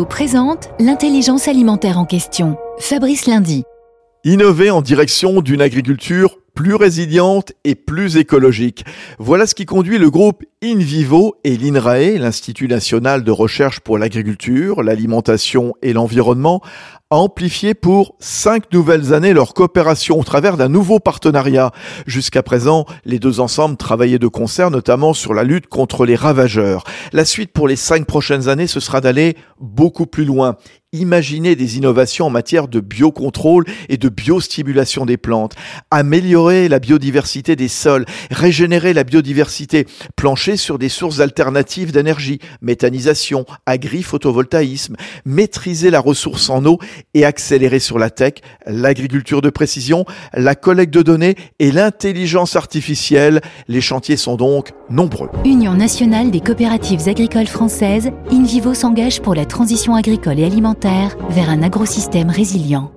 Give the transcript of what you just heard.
Présente l'intelligence alimentaire en question. Fabrice Lundi. Innover en direction d'une agriculture plus résiliente et plus écologique. Voilà ce qui conduit le groupe InVivo et l'INRAE, l'Institut national de recherche pour l'agriculture, l'alimentation et l'environnement, à amplifier pour cinq nouvelles années leur coopération au travers d'un nouveau partenariat. Jusqu'à présent, les deux ensembles travaillaient de concert, notamment sur la lutte contre les ravageurs. La suite pour les cinq prochaines années, ce sera d'aller beaucoup plus loin imaginer des innovations en matière de biocontrôle et de biostimulation des plantes, la biodiversité des sols, régénérer la biodiversité, plancher sur des sources alternatives d'énergie, méthanisation, agri-photovoltaïsme, maîtriser la ressource en eau et accélérer sur la tech, l'agriculture de précision, la collecte de données et l'intelligence artificielle. Les chantiers sont donc nombreux. Union nationale des coopératives agricoles françaises, InVivo s'engage pour la transition agricole et alimentaire vers un agrosystème résilient.